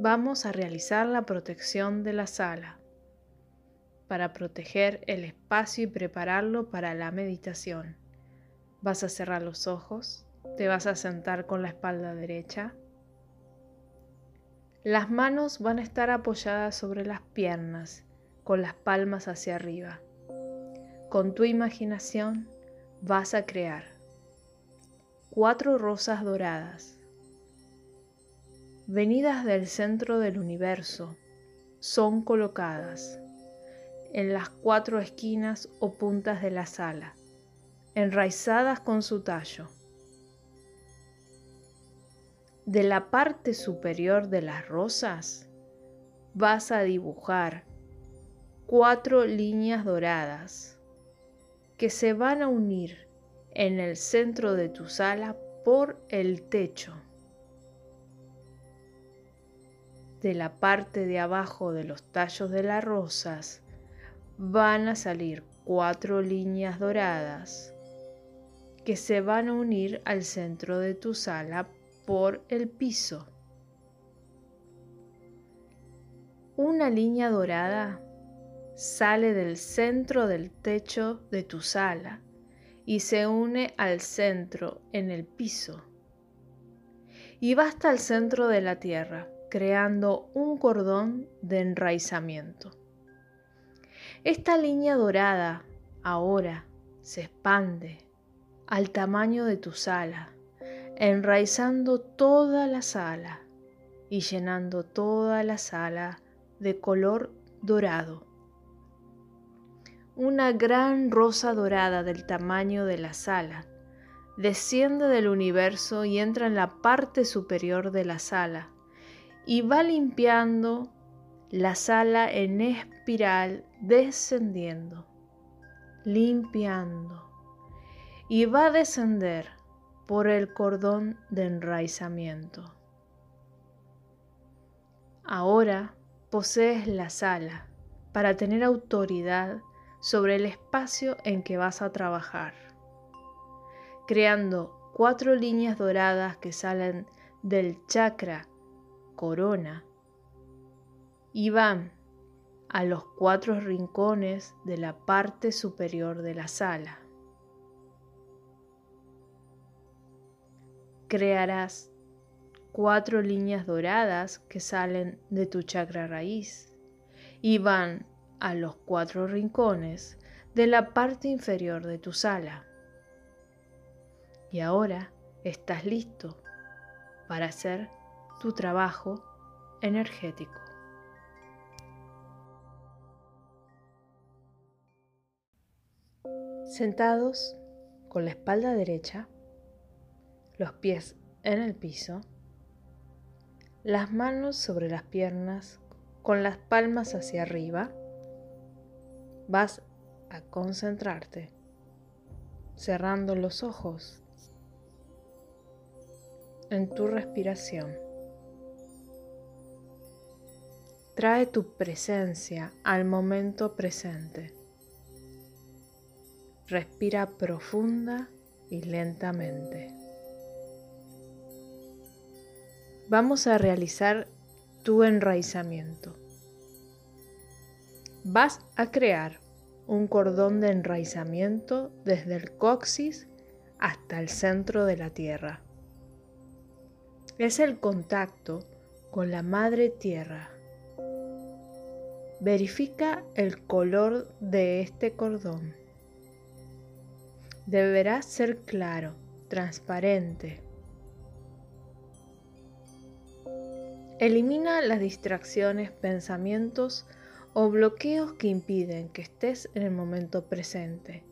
vamos a realizar la protección de la sala para proteger el espacio y prepararlo para la meditación. Vas a cerrar los ojos, te vas a sentar con la espalda derecha. Las manos van a estar apoyadas sobre las piernas, con las palmas hacia arriba. Con tu imaginación vas a crear cuatro rosas doradas venidas del centro del universo, son colocadas en las cuatro esquinas o puntas de la sala, enraizadas con su tallo. De la parte superior de las rosas vas a dibujar cuatro líneas doradas que se van a unir en el centro de tu sala por el techo. De la parte de abajo de los tallos de las rosas van a salir cuatro líneas doradas que se van a unir al centro de tu sala por el piso. Una línea dorada sale del centro del techo de tu sala y se une al centro en el piso y va hasta el centro de la tierra creando un cordón de enraizamiento. Esta línea dorada ahora se expande al tamaño de tu sala, enraizando toda la sala y llenando toda la sala de color dorado. Una gran rosa dorada del tamaño de la sala desciende del universo y entra en la parte superior de la sala y va limpiando la sala en espiral descendiendo, limpiando y va a descender por el cordón de enraizamiento. Ahora posees la sala para tener autoridad sobre el espacio en que vas a trabajar, creando cuatro líneas doradas que salen del chakra corona y van a los cuatro rincones de la parte superior de la sala. Crearás cuatro líneas doradas que salen de tu chakra raíz y van a los cuatro rincones de la parte inferior de tu sala. Y ahora estás listo para hacer tu trabajo energético. Sentados con la espalda derecha, los pies en el piso, las manos sobre las piernas con las palmas hacia arriba, vas a concentrarte, cerrando los ojos en tu respiración. Trae tu presencia al momento presente. Respira profunda y lentamente. Vamos a realizar tu enraizamiento. Vas a crear un cordón de enraizamiento desde el coxis hasta el centro de la tierra. Es el contacto con la madre tierra Verifica el color de este cordón. Deberá ser claro, transparente. Elimina las distracciones, pensamientos o bloqueos que impiden que estés en el momento presente.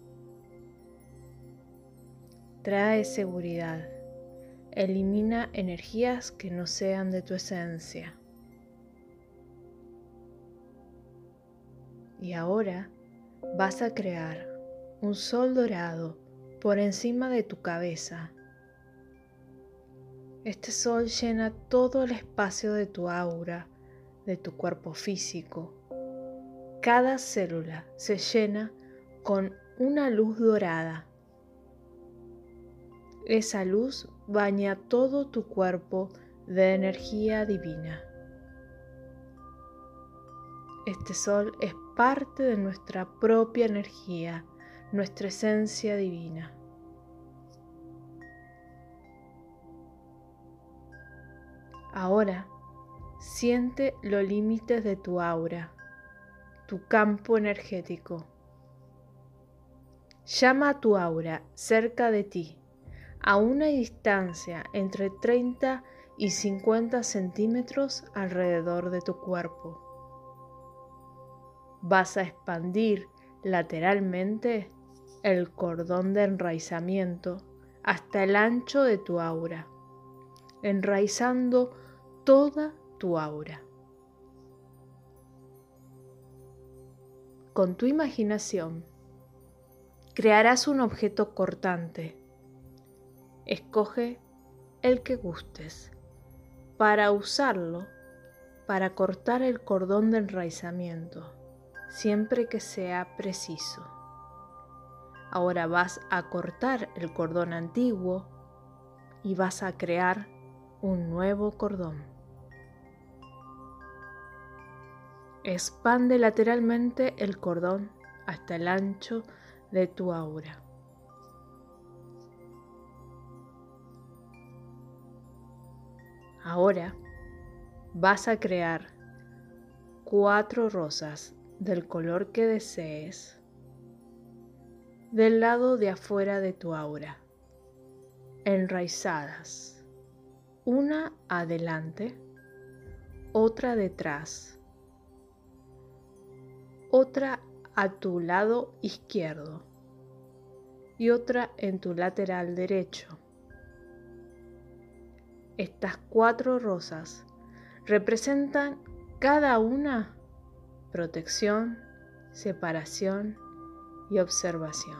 Trae seguridad. Elimina energías que no sean de tu esencia. Y ahora vas a crear un sol dorado por encima de tu cabeza. Este sol llena todo el espacio de tu aura, de tu cuerpo físico. Cada célula se llena con una luz dorada. Esa luz baña todo tu cuerpo de energía divina. Este sol es parte de nuestra propia energía, nuestra esencia divina. Ahora, siente los límites de tu aura, tu campo energético. Llama a tu aura cerca de ti, a una distancia entre 30 y 50 centímetros alrededor de tu cuerpo. Vas a expandir lateralmente el cordón de enraizamiento hasta el ancho de tu aura, enraizando toda tu aura. Con tu imaginación, crearás un objeto cortante. Escoge el que gustes para usarlo para cortar el cordón de enraizamiento, siempre que sea preciso. Ahora vas a cortar el cordón antiguo y vas a crear un nuevo cordón. Expande lateralmente el cordón hasta el ancho de tu aura. Ahora vas a crear cuatro rosas del color que desees del lado de afuera de tu aura, enraizadas, una adelante, otra detrás, otra a tu lado izquierdo y otra en tu lateral derecho. Estas cuatro rosas representan cada una protección, separación y observación.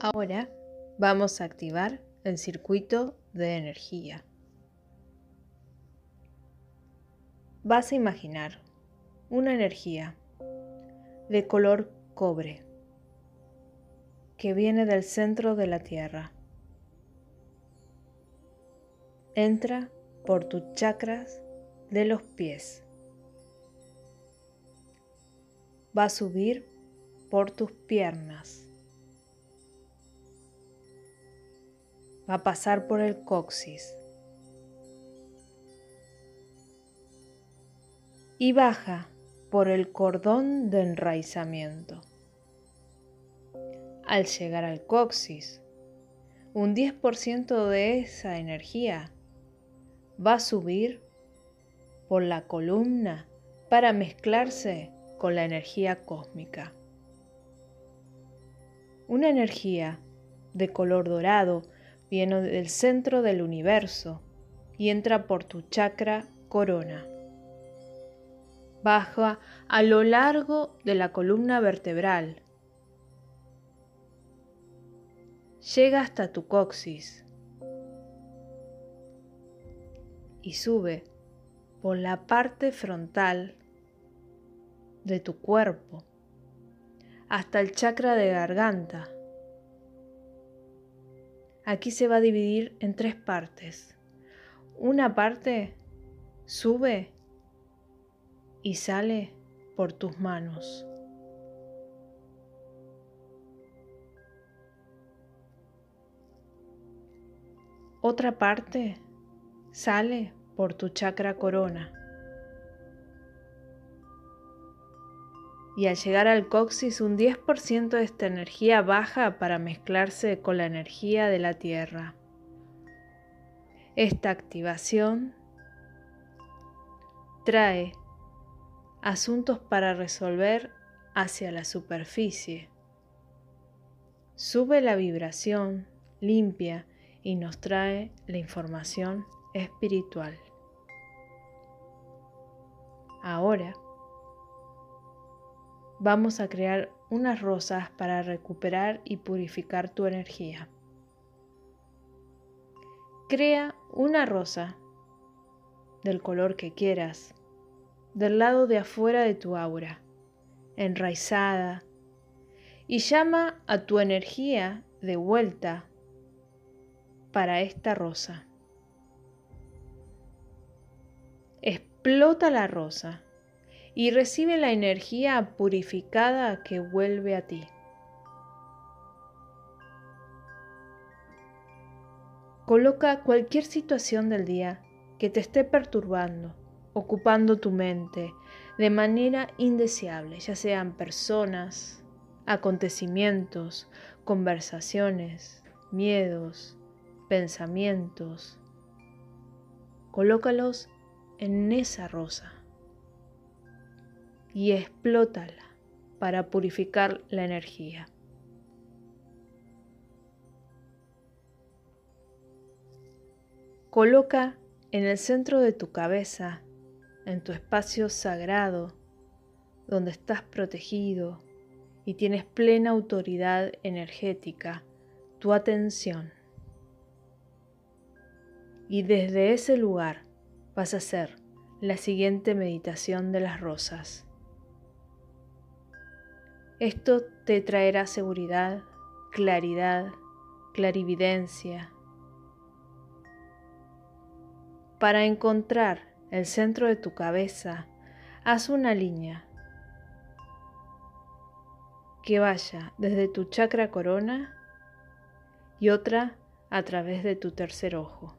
Ahora vamos a activar el circuito de energía. Vas a imaginar una energía de color cobre que viene del centro de la Tierra. Entra por tus chakras de los pies. Va a subir por tus piernas. Va a pasar por el coxis. Y baja por el cordón de enraizamiento. Al llegar al coxis, un 10% de esa energía va a subir por la columna para mezclarse con la energía cósmica. Una energía de color dorado viene del centro del universo y entra por tu chakra corona baja a lo largo de la columna vertebral. Llega hasta tu coxis y sube por la parte frontal de tu cuerpo hasta el chakra de garganta. Aquí se va a dividir en tres partes. Una parte sube y sale por tus manos. Otra parte sale por tu chakra corona. Y al llegar al coxis, un 10% de esta energía baja para mezclarse con la energía de la tierra. Esta activación trae asuntos para resolver hacia la superficie. Sube la vibración, limpia y nos trae la información espiritual. Ahora vamos a crear unas rosas para recuperar y purificar tu energía. Crea una rosa del color que quieras del lado de afuera de tu aura, enraizada, y llama a tu energía de vuelta para esta rosa. Explota la rosa y recibe la energía purificada que vuelve a ti. Coloca cualquier situación del día que te esté perturbando, ocupando tu mente de manera indeseable, ya sean personas, acontecimientos, conversaciones, miedos, pensamientos. Colócalos en esa rosa y explótala para purificar la energía. Coloca en el centro de tu cabeza, en tu espacio sagrado, donde estás protegido y tienes plena autoridad energética, tu atención. Y desde ese lugar vas a hacer la siguiente meditación de las rosas. Esto te traerá seguridad, claridad, clarividencia. Para encontrar el centro de tu cabeza, haz una línea que vaya desde tu chakra corona y otra a través de tu tercer ojo.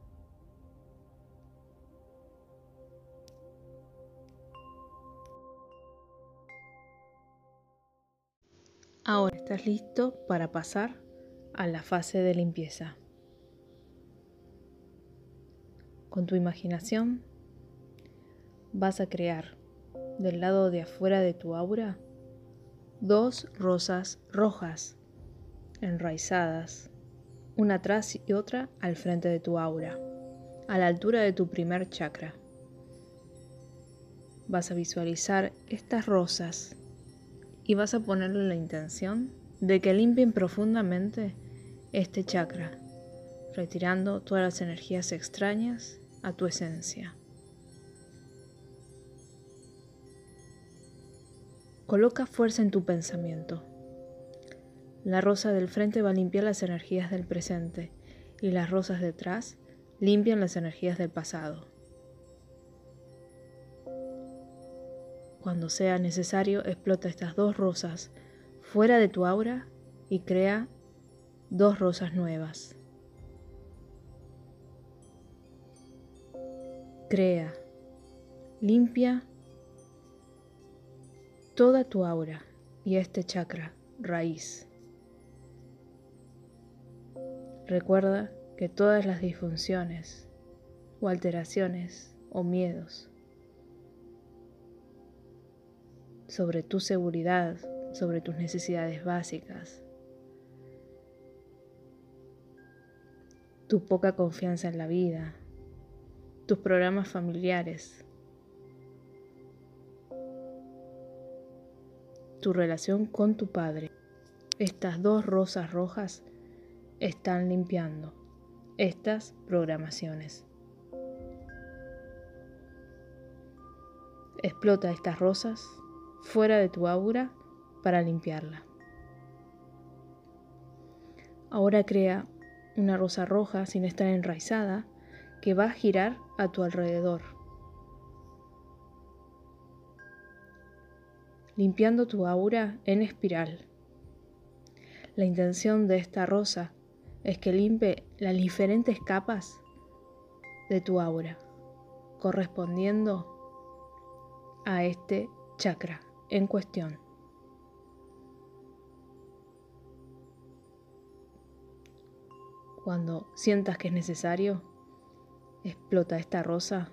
Estás listo para pasar a la fase de limpieza. Con tu imaginación vas a crear del lado de afuera de tu aura dos rosas rojas enraizadas, una atrás y otra al frente de tu aura, a la altura de tu primer chakra. Vas a visualizar estas rosas y vas a ponerle la intención de que limpien profundamente este chakra, retirando todas las energías extrañas a tu esencia. Coloca fuerza en tu pensamiento. La rosa del frente va a limpiar las energías del presente y las rosas detrás limpian las energías del pasado. Cuando sea necesario, explota estas dos rosas fuera de tu aura y crea dos rosas nuevas. Crea, limpia toda tu aura y este chakra raíz. Recuerda que todas las disfunciones o alteraciones o miedos sobre tu seguridad, sobre tus necesidades básicas, tu poca confianza en la vida, tus programas familiares, tu relación con tu padre. Estas dos rosas rojas están limpiando estas programaciones. Explota estas rosas fuera de tu aura para limpiarla. Ahora crea una rosa roja sin estar enraizada que va a girar a tu alrededor, limpiando tu aura en espiral. La intención de esta rosa es que limpie las diferentes capas de tu aura, correspondiendo a este chakra en cuestión. Cuando sientas que es necesario, explota esta rosa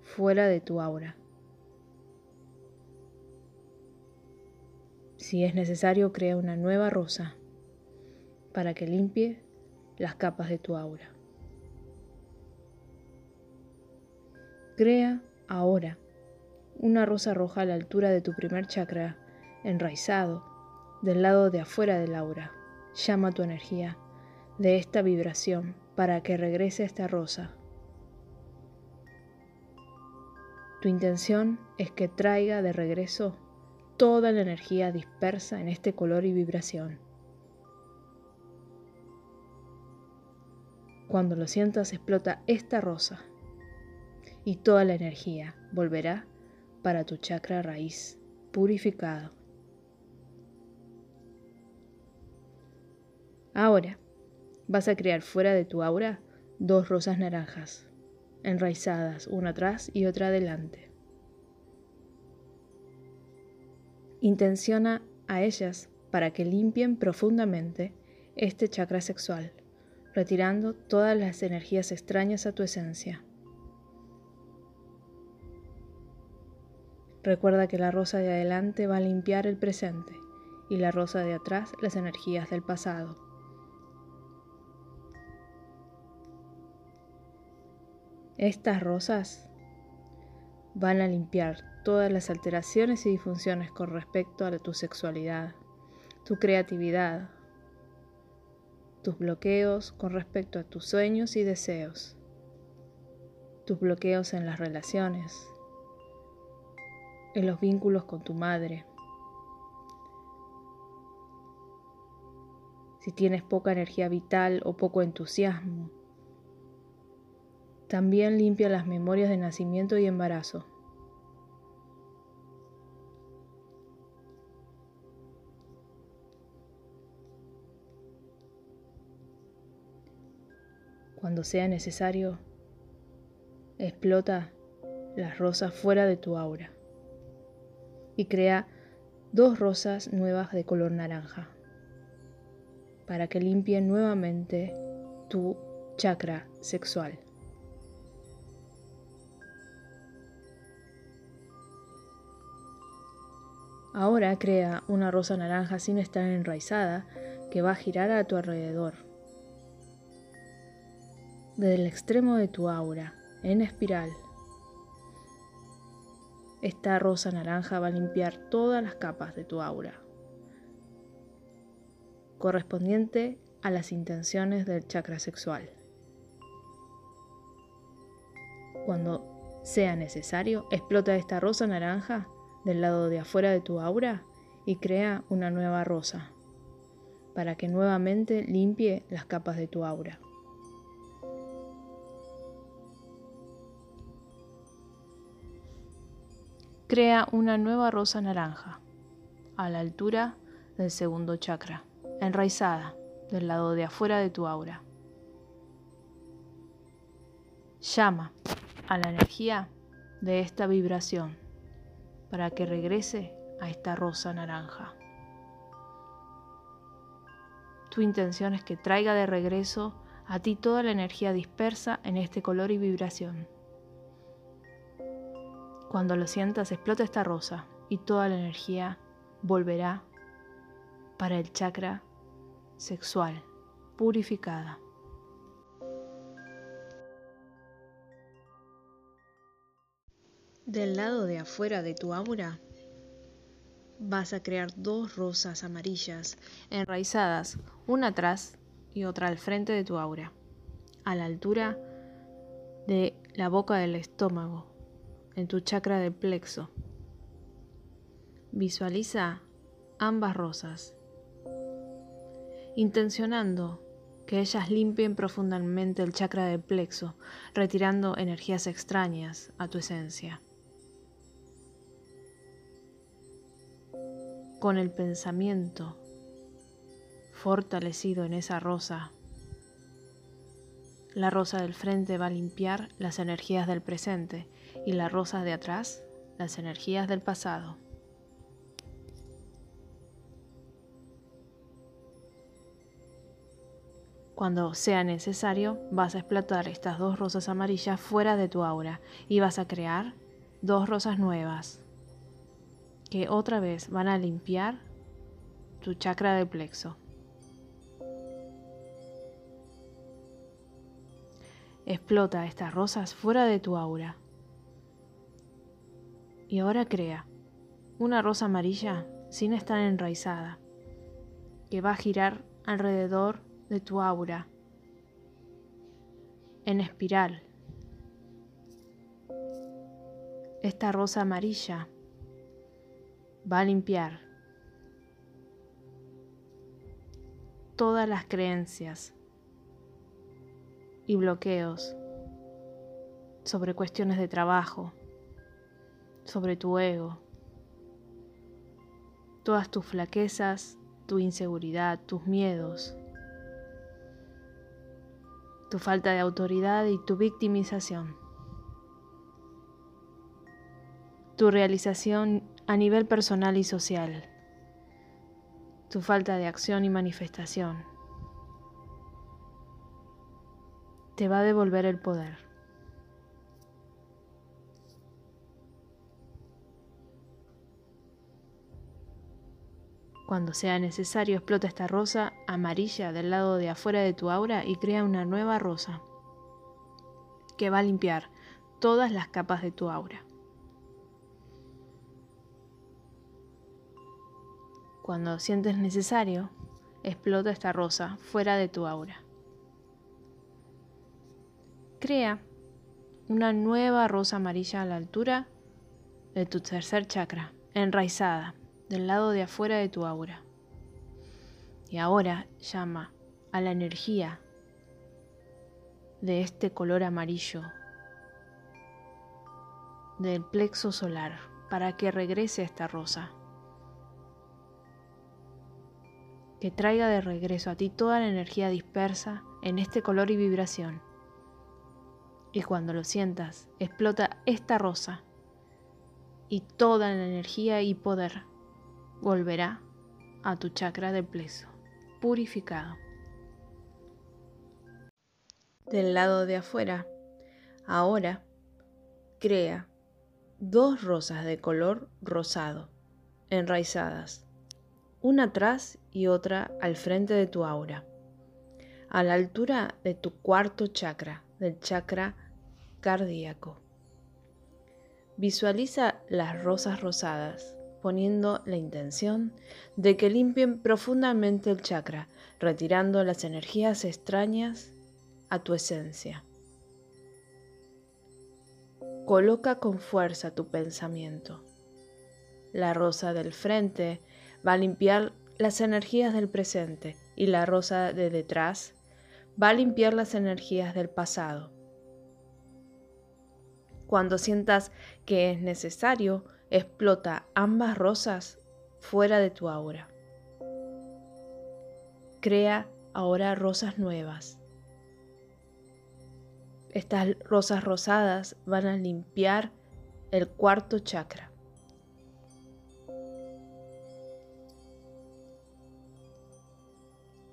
fuera de tu aura. Si es necesario, crea una nueva rosa para que limpie las capas de tu aura. Crea ahora una rosa roja a la altura de tu primer chakra, enraizado, del lado de afuera del aura. Llama tu energía de esta vibración para que regrese esta rosa. Tu intención es que traiga de regreso toda la energía dispersa en este color y vibración. Cuando lo sientas explota esta rosa y toda la energía volverá para tu chakra raíz purificado. Ahora vas a crear fuera de tu aura dos rosas naranjas, enraizadas una atrás y otra adelante. Intenciona a ellas para que limpien profundamente este chakra sexual, retirando todas las energías extrañas a tu esencia. Recuerda que la rosa de adelante va a limpiar el presente y la rosa de atrás las energías del pasado. Estas rosas van a limpiar todas las alteraciones y disfunciones con respecto a tu sexualidad, tu creatividad, tus bloqueos con respecto a tus sueños y deseos, tus bloqueos en las relaciones, en los vínculos con tu madre. Si tienes poca energía vital o poco entusiasmo, también limpia las memorias de nacimiento y embarazo. Cuando sea necesario, explota las rosas fuera de tu aura y crea dos rosas nuevas de color naranja para que limpien nuevamente tu chakra sexual. Ahora crea una rosa naranja sin estar enraizada que va a girar a tu alrededor desde el extremo de tu aura, en espiral. Esta rosa naranja va a limpiar todas las capas de tu aura, correspondiente a las intenciones del chakra sexual. Cuando sea necesario, explota esta rosa naranja del lado de afuera de tu aura y crea una nueva rosa, para que nuevamente limpie las capas de tu aura. Crea una nueva rosa naranja a la altura del segundo chakra, enraizada del lado de afuera de tu aura. Llama a la energía de esta vibración para que regrese a esta rosa naranja. Tu intención es que traiga de regreso a ti toda la energía dispersa en este color y vibración. Cuando lo sientas, explota esta rosa y toda la energía volverá para el chakra sexual purificada. Del lado de afuera de tu aura vas a crear dos rosas amarillas enraizadas, una atrás y otra al frente de tu aura, a la altura de la boca del estómago en tu chakra del plexo. Visualiza ambas rosas, intencionando que ellas limpien profundamente el chakra del plexo, retirando energías extrañas a tu esencia. Con el pensamiento fortalecido en esa rosa, la rosa del frente va a limpiar las energías del presente y la rosa de atrás las energías del pasado. Cuando sea necesario, vas a explotar estas dos rosas amarillas fuera de tu aura y vas a crear dos rosas nuevas que otra vez van a limpiar tu chakra del plexo. Explota estas rosas fuera de tu aura y ahora crea una rosa amarilla sin estar enraizada, que va a girar alrededor de tu aura, en espiral. Esta rosa amarilla va a limpiar todas las creencias y bloqueos sobre cuestiones de trabajo, sobre tu ego, todas tus flaquezas, tu inseguridad, tus miedos, tu falta de autoridad y tu victimización. Tu realización a nivel personal y social. Tu falta de acción y manifestación. Te va a devolver el poder. Cuando sea necesario, explota esta rosa amarilla del lado de afuera de tu aura y crea una nueva rosa que va a limpiar todas las capas de tu aura. Cuando sientes necesario, explota esta rosa fuera de tu aura. Crea una nueva rosa amarilla a la altura de tu tercer chakra, enraizada del lado de afuera de tu aura. Y ahora llama a la energía de este color amarillo del plexo solar para que regrese esta rosa. Que traiga de regreso a ti toda la energía dispersa en este color y vibración. Y cuando lo sientas, explota esta rosa y toda la energía y poder volverá a tu chakra del pleso, purificado. Del lado de afuera, ahora crea dos rosas de color rosado, enraizadas, una atrás y otra al frente de tu aura, a la altura de tu cuarto chakra, del chakra cardíaco. Visualiza las rosas rosadas poniendo la intención de que limpien profundamente el chakra, retirando las energías extrañas a tu esencia. Coloca con fuerza tu pensamiento. La rosa del frente va a limpiar las energías del presente y la rosa de detrás va a limpiar las energías del pasado. Cuando sientas que es necesario, explota ambas rosas fuera de tu aura. Crea ahora rosas nuevas. Estas rosas rosadas van a limpiar el cuarto chakra.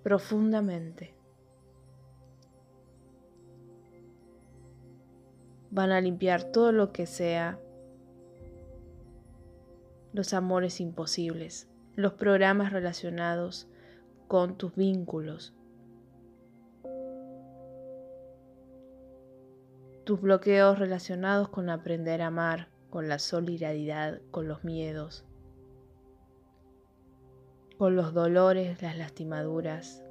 Profundamente. Van a limpiar todo lo que sea los amores imposibles, los programas relacionados con tus vínculos, tus bloqueos relacionados con aprender a amar, con la solidaridad, con los miedos, con los dolores, las lastimaduras,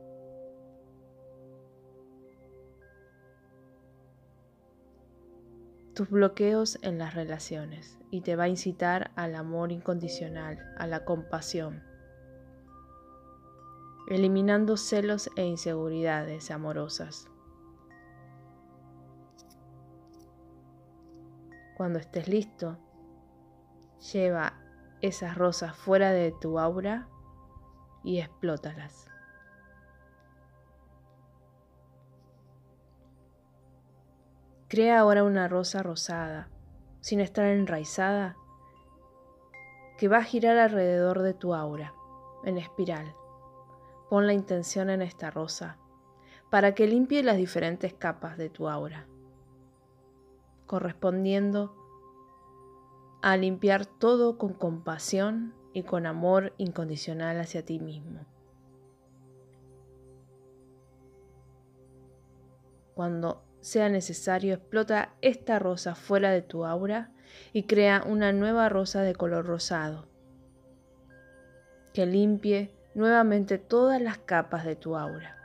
tus bloqueos en las relaciones y te va a incitar al amor incondicional, a la compasión, eliminando celos e inseguridades amorosas. Cuando estés listo, lleva esas rosas fuera de tu aura y explótalas. Crea ahora una rosa rosada, sin estar enraizada, que va a girar alrededor de tu aura, en espiral. Pon la intención en esta rosa, para que limpie las diferentes capas de tu aura, correspondiendo a limpiar todo con compasión y con amor incondicional hacia ti mismo. Cuando sea necesario, explota esta rosa fuera de tu aura y crea una nueva rosa de color rosado, que limpie nuevamente todas las capas de tu aura.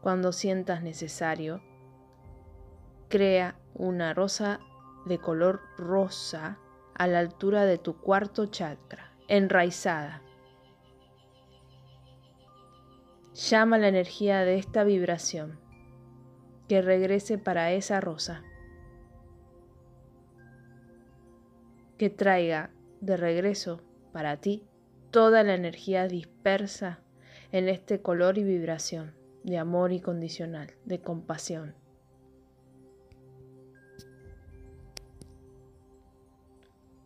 Cuando sientas necesario, crea una rosa de color rosa a la altura de tu cuarto chakra, enraizada llama la energía de esta vibración que regrese para esa rosa, que traiga de regreso para ti toda la energía dispersa en este color y vibración de amor incondicional, de compasión.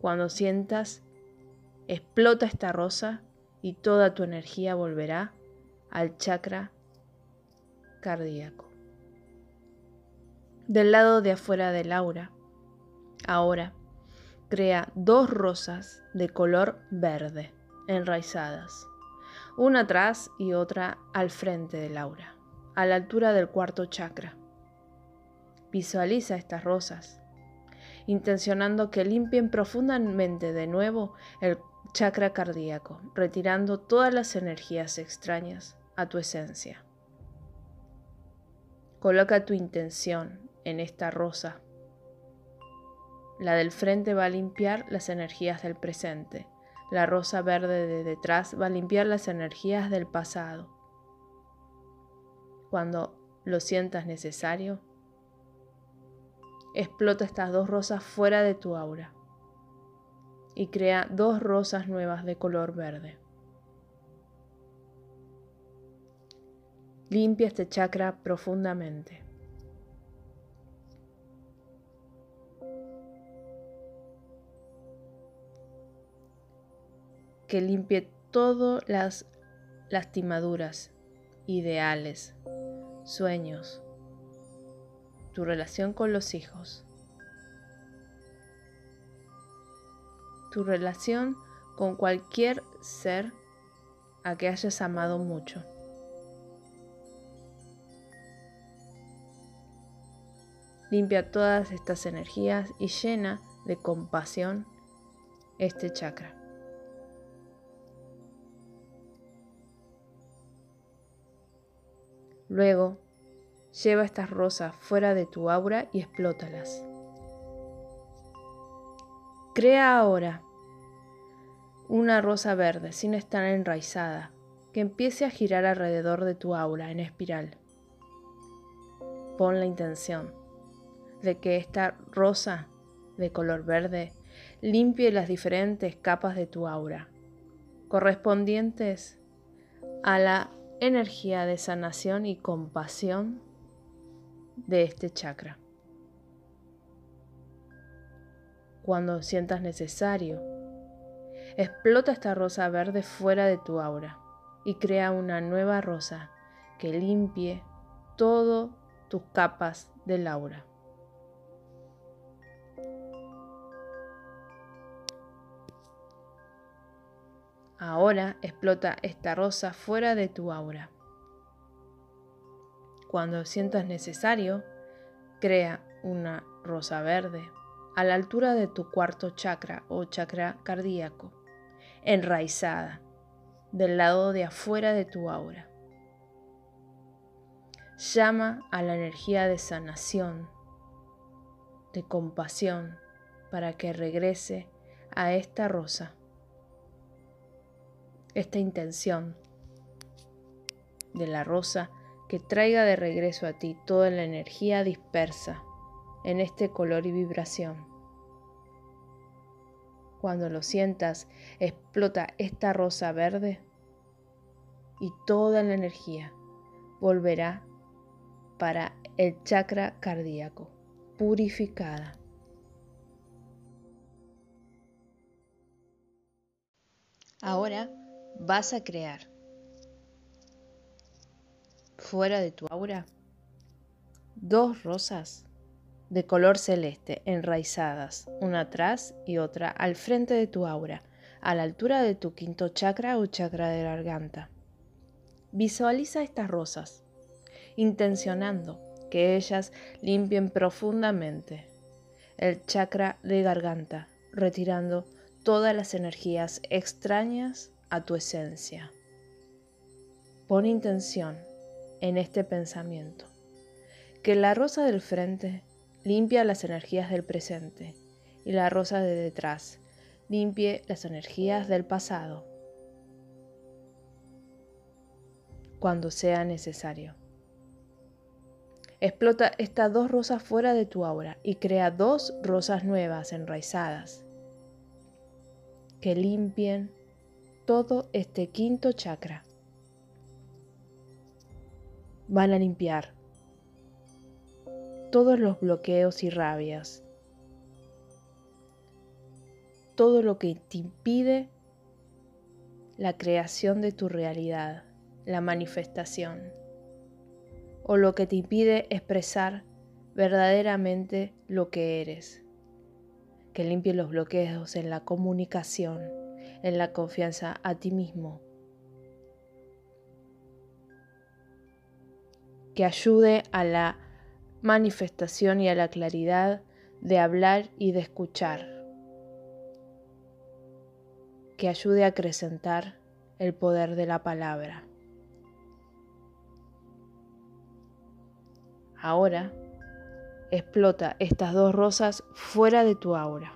Cuando sientas, explota esta rosa y toda tu energía volverá al chakra cardíaco. Del lado de afuera del aura, ahora crea dos rosas de color verde enraizadas, una atrás y otra al frente del aura, a la altura del cuarto chakra. Visualiza estas rosas, intencionando que limpien profundamente de nuevo el chakra cardíaco, retirando todas las energías extrañas a tu esencia. Coloca tu intención en esta rosa. La del frente va a limpiar las energías del presente. La rosa verde de detrás va a limpiar las energías del pasado. Cuando lo sientas necesario, explota estas dos rosas fuera de tu aura y crea dos rosas nuevas de color verde. Limpia este chakra profundamente. Que limpie todas las lastimaduras, ideales, sueños, tu relación con los hijos, tu relación con cualquier ser a que hayas amado mucho. Limpia todas estas energías y llena de compasión este chakra. Luego, lleva estas rosas fuera de tu aura y explótalas. Crea ahora una rosa verde sin estar enraizada que empiece a girar alrededor de tu aura en espiral. Pon la intención de que esta rosa de color verde limpie las diferentes capas de tu aura, correspondientes a la energía de sanación y compasión de este chakra. Cuando sientas necesario, explota esta rosa verde fuera de tu aura y crea una nueva rosa que limpie todas tus capas del aura. Ahora explota esta rosa fuera de tu aura. Cuando sientas necesario, crea una rosa verde a la altura de tu cuarto chakra o chakra cardíaco, enraizada del lado de afuera de tu aura. Llama a la energía de sanación, de compasión, para que regrese a esta rosa, esta intención de la rosa que traiga de regreso a ti toda la energía dispersa en este color y vibración. Cuando lo sientas, explota esta rosa verde y toda la energía volverá para el chakra cardíaco, purificada. Ahora vas a crear fuera de tu aura dos rosas de color celeste, enraizadas, una atrás y otra al frente de tu aura, a la altura de tu quinto chakra o chakra de garganta. Visualiza estas rosas, intencionando que ellas limpien profundamente el chakra de garganta, retirando todas las energías extrañas a tu esencia. Pon intención en este pensamiento, que la rosa del frente limpia las energías del presente y la rosa de detrás limpie las energías del pasado. cuando sea necesario. Explota estas dos rosas fuera de tu aura y crea dos rosas nuevas enraizadas que limpien todo este quinto chakra. Van a limpiar todos los bloqueos y rabias, todo lo que te impide la creación de tu realidad, la manifestación, o lo que te impide expresar verdaderamente lo que eres. Que limpie los bloqueos en la comunicación, en la confianza a ti mismo. Que ayude a la manifestación y a la claridad de hablar y de escuchar. Que ayude a acrecentar el poder de la palabra. Ahora, explota estas dos rosas fuera de tu aura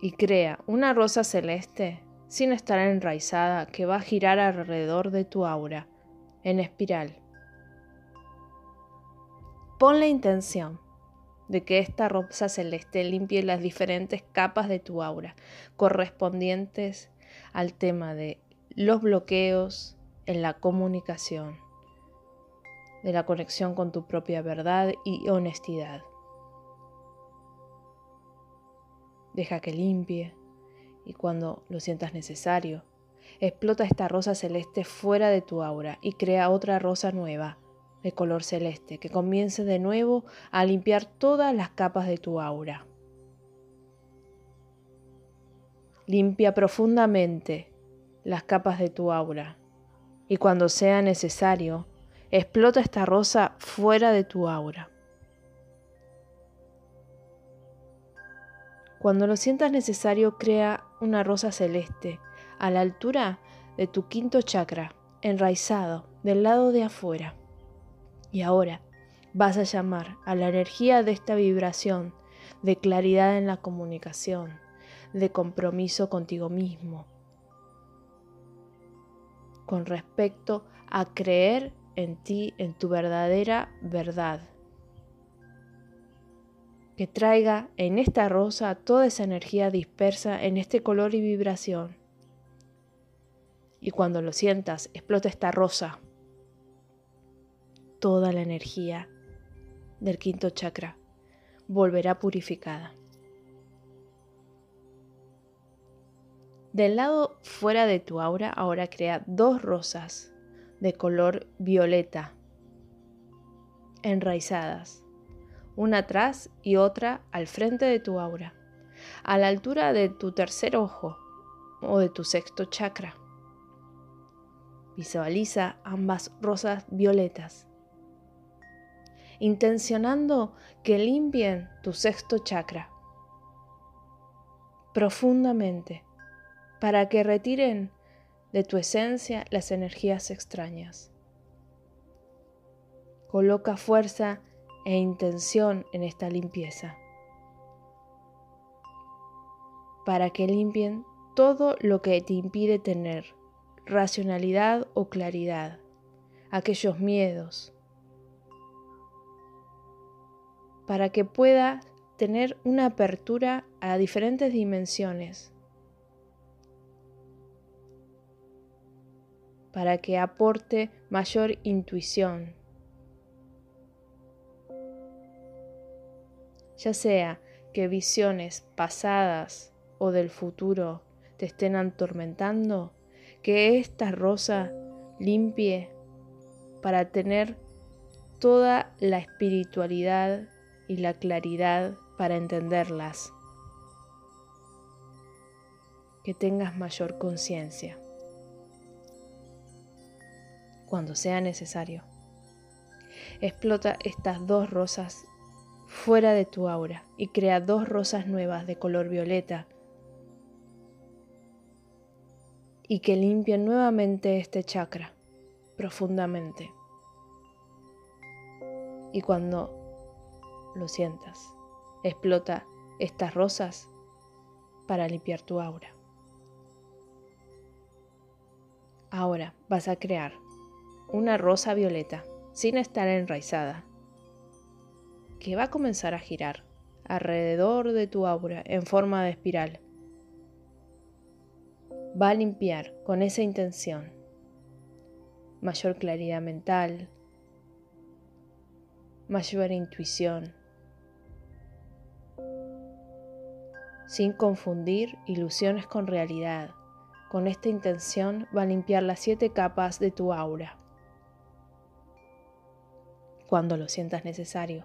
y crea una rosa celeste sin estar enraizada que va a girar alrededor de tu aura en espiral. Pon la intención de que esta rosa celeste limpie las diferentes capas de tu aura correspondientes al tema de los bloqueos en la comunicación, de la conexión con tu propia verdad y honestidad. Deja que limpie y cuando lo sientas necesario, explota esta rosa celeste fuera de tu aura y crea otra rosa nueva de color celeste que comience de nuevo a limpiar todas las capas de tu aura. Limpia profundamente las capas de tu aura y cuando sea necesario, explota esta rosa fuera de tu aura. Cuando lo sientas necesario, crea una rosa celeste a la altura de tu quinto chakra, enraizado del lado de afuera. Y ahora vas a llamar a la energía de esta vibración de claridad en la comunicación, de compromiso contigo mismo, con respecto a creer en ti, en tu verdadera verdad. Que traiga en esta rosa toda esa energía dispersa en este color y vibración. Y cuando lo sientas, explota esta rosa toda la energía del quinto chakra volverá purificada. Del lado fuera de tu aura ahora crea dos rosas de color violeta enraizadas, una atrás y otra al frente de tu aura, a la altura de tu tercer ojo o de tu sexto chakra. Visualiza ambas rosas violetas intencionando que limpien tu sexto chakra profundamente para que retiren de tu esencia las energías extrañas. Coloca fuerza e intención en esta limpieza para que limpien todo lo que te impide tener racionalidad o claridad, aquellos miedos, para que pueda tener una apertura a diferentes dimensiones, para que aporte mayor intuición, ya sea que visiones pasadas o del futuro te estén atormentando, que esta rosa limpie para tener toda la espiritualidad y la claridad para entenderlas. Que tengas mayor conciencia cuando sea necesario. Explota estas dos rosas fuera de tu aura y crea dos rosas nuevas de color violeta y que limpien nuevamente este chakra profundamente. Y cuando lo sientas. Explota estas rosas para limpiar tu aura. Ahora vas a crear una rosa violeta sin estar enraizada que va a comenzar a girar alrededor de tu aura en forma de espiral. Va a limpiar con esa intención. Mayor claridad mental, mayor intuición, sin confundir ilusiones con realidad. Con esta intención va a limpiar las siete capas de tu aura. Cuando lo sientas necesario.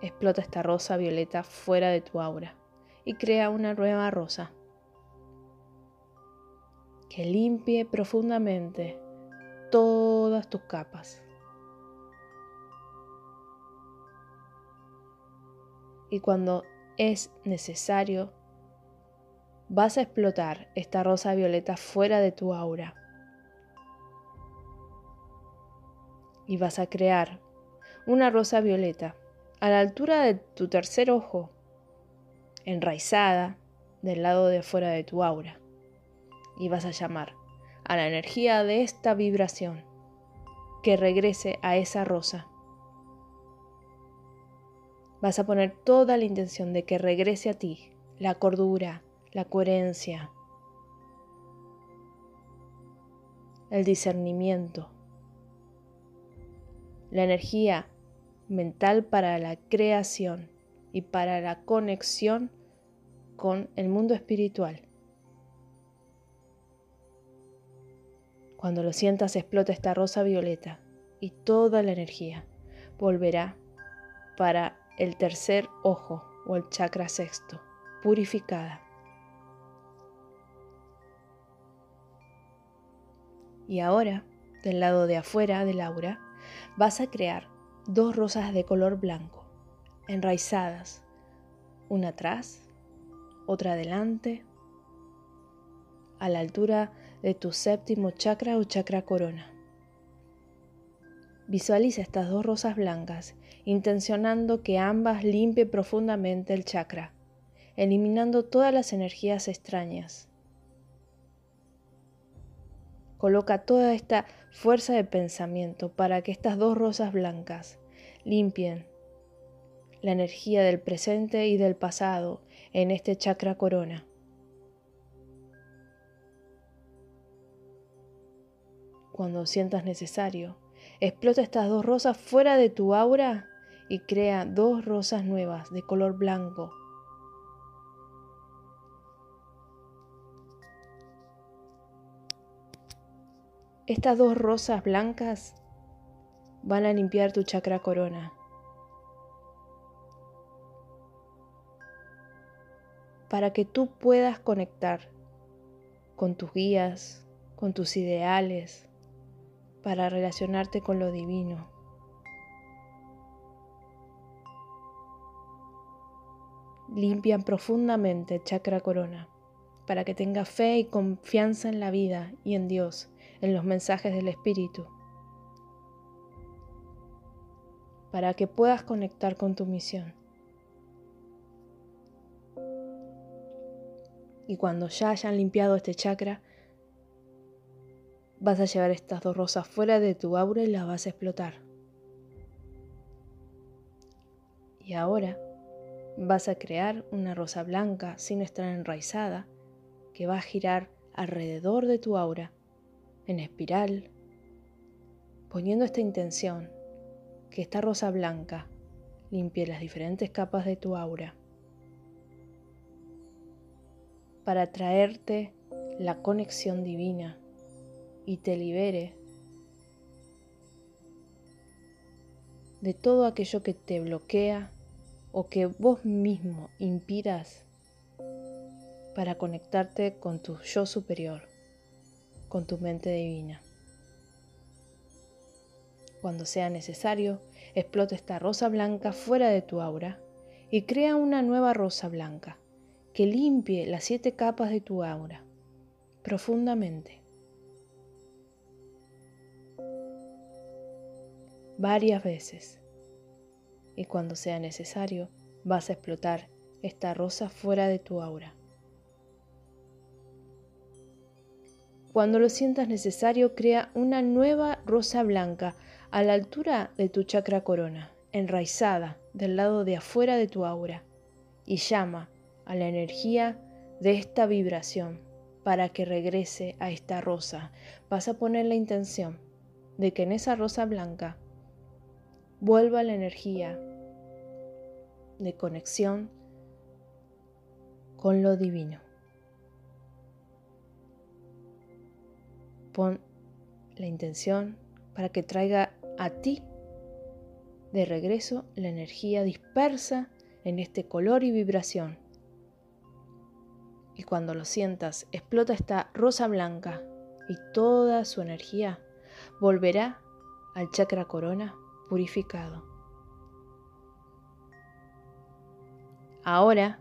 Explota esta rosa violeta fuera de tu aura y crea una nueva rosa que limpie profundamente todas tus capas. Y cuando es necesario, vas a explotar esta rosa violeta fuera de tu aura. Y vas a crear una rosa violeta a la altura de tu tercer ojo, enraizada del lado de fuera de tu aura. Y vas a llamar a la energía de esta vibración que regrese a esa rosa. Vas a poner toda la intención de que regrese a ti la cordura, la coherencia, el discernimiento, la energía mental para la creación y para la conexión con el mundo espiritual. Cuando lo sientas explota esta rosa violeta y toda la energía volverá para el tercer ojo o el chakra sexto, purificada. Y ahora, del lado de afuera del aura, vas a crear dos rosas de color blanco, enraizadas, una atrás, otra adelante, a la altura de tu séptimo chakra o chakra corona. Visualiza estas dos rosas blancas, intencionando que ambas limpien profundamente el chakra, eliminando todas las energías extrañas. Coloca toda esta fuerza de pensamiento para que estas dos rosas blancas limpien la energía del presente y del pasado en este chakra corona. Cuando sientas necesario, explota estas dos rosas fuera de tu aura y crea dos rosas nuevas de color blanco. Estas dos rosas blancas van a limpiar tu chakra corona. Para que tú puedas conectar con tus guías, con tus ideales, para relacionarte con lo divino. Limpian profundamente el chakra corona para que tengas fe y confianza en la vida y en Dios, en los mensajes del Espíritu. Para que puedas conectar con tu misión. Y cuando ya hayan limpiado este chakra, Vas a llevar estas dos rosas fuera de tu aura y las vas a explotar. Y ahora vas a crear una rosa blanca sin estar enraizada que va a girar alrededor de tu aura en espiral, poniendo esta intención que esta rosa blanca limpie las diferentes capas de tu aura para traerte la conexión divina y te libere de todo aquello que te bloquea o que vos mismo impidas para conectarte con tu yo superior, con tu mente divina. Cuando sea necesario, explota esta rosa blanca fuera de tu aura y crea una nueva rosa blanca que limpie las siete capas de tu aura profundamente. Varias veces. Y cuando sea necesario, vas a explotar esta rosa fuera de tu aura. Cuando lo sientas necesario, crea una nueva rosa blanca a la altura de tu chakra corona, enraizada del lado de afuera de tu aura, y llama a la energía de esta vibración para que regrese a esta rosa. Vas a poner la intención de que en esa rosa blanca vuelva la energía de conexión con lo divino. Pon la intención para que traiga a ti de regreso la energía dispersa en este color y vibración. Y cuando lo sientas, explota esta rosa blanca y toda su energía volverá al chakra corona purificado. Ahora,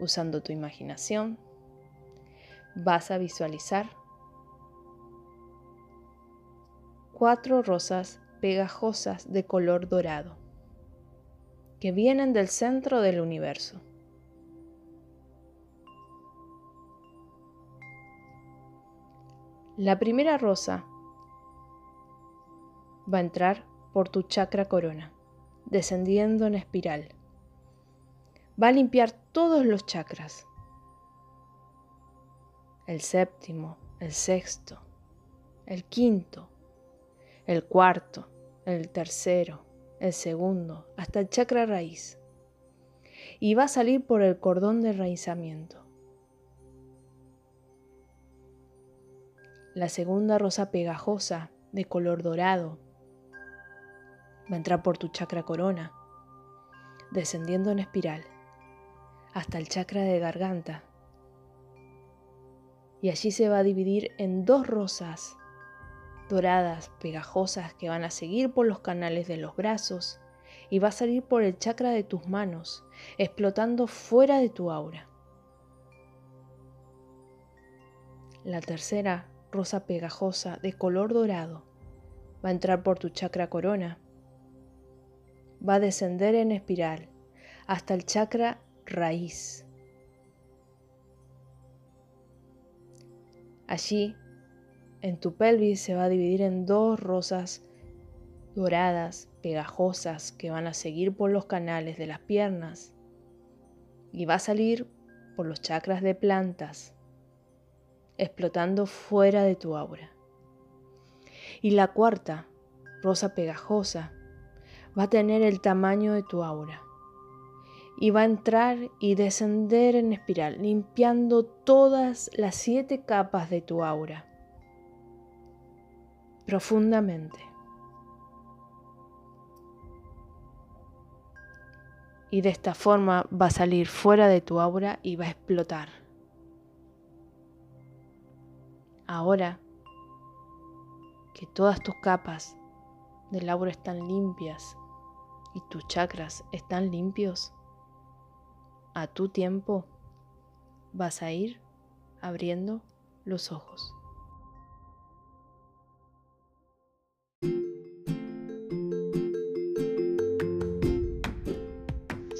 usando tu imaginación, vas a visualizar cuatro rosas pegajosas de color dorado que vienen del centro del universo. La primera rosa va a entrar por tu chakra corona, descendiendo en espiral. Va a limpiar todos los chakras. El séptimo, el sexto, el quinto, el cuarto, el tercero, el segundo, hasta el chakra raíz. Y va a salir por el cordón de enraizamiento. La segunda rosa pegajosa de color dorado va a entrar por tu chakra corona, descendiendo en espiral hasta el chakra de garganta. Y allí se va a dividir en dos rosas doradas, pegajosas, que van a seguir por los canales de los brazos y va a salir por el chakra de tus manos, explotando fuera de tu aura. La tercera rosa pegajosa de color dorado va a entrar por tu chakra corona, va a descender en espiral hasta el chakra raíz. Allí en tu pelvis se va a dividir en dos rosas doradas, pegajosas, que van a seguir por los canales de las piernas y va a salir por los chakras de plantas, explotando fuera de tu aura. Y la cuarta, rosa pegajosa, va a tener el tamaño de tu aura y va a entrar y descender en espiral, limpiando todas las siete capas de tu aura profundamente. Y de esta forma va a salir fuera de tu aura y va a explotar. Ahora que todas tus capas del aura están limpias y tus chakras están limpios, a tu tiempo vas a ir abriendo los ojos.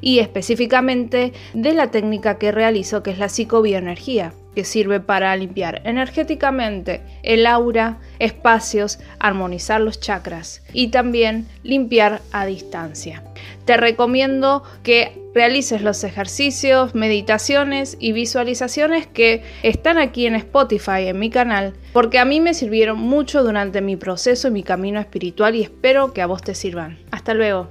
y específicamente de la técnica que realizo que es la psicobioenergía, que sirve para limpiar energéticamente el aura, espacios, armonizar los chakras y también limpiar a distancia. Te recomiendo que realices los ejercicios, meditaciones y visualizaciones que están aquí en Spotify, en mi canal, porque a mí me sirvieron mucho durante mi proceso y mi camino espiritual y espero que a vos te sirvan. Hasta luego.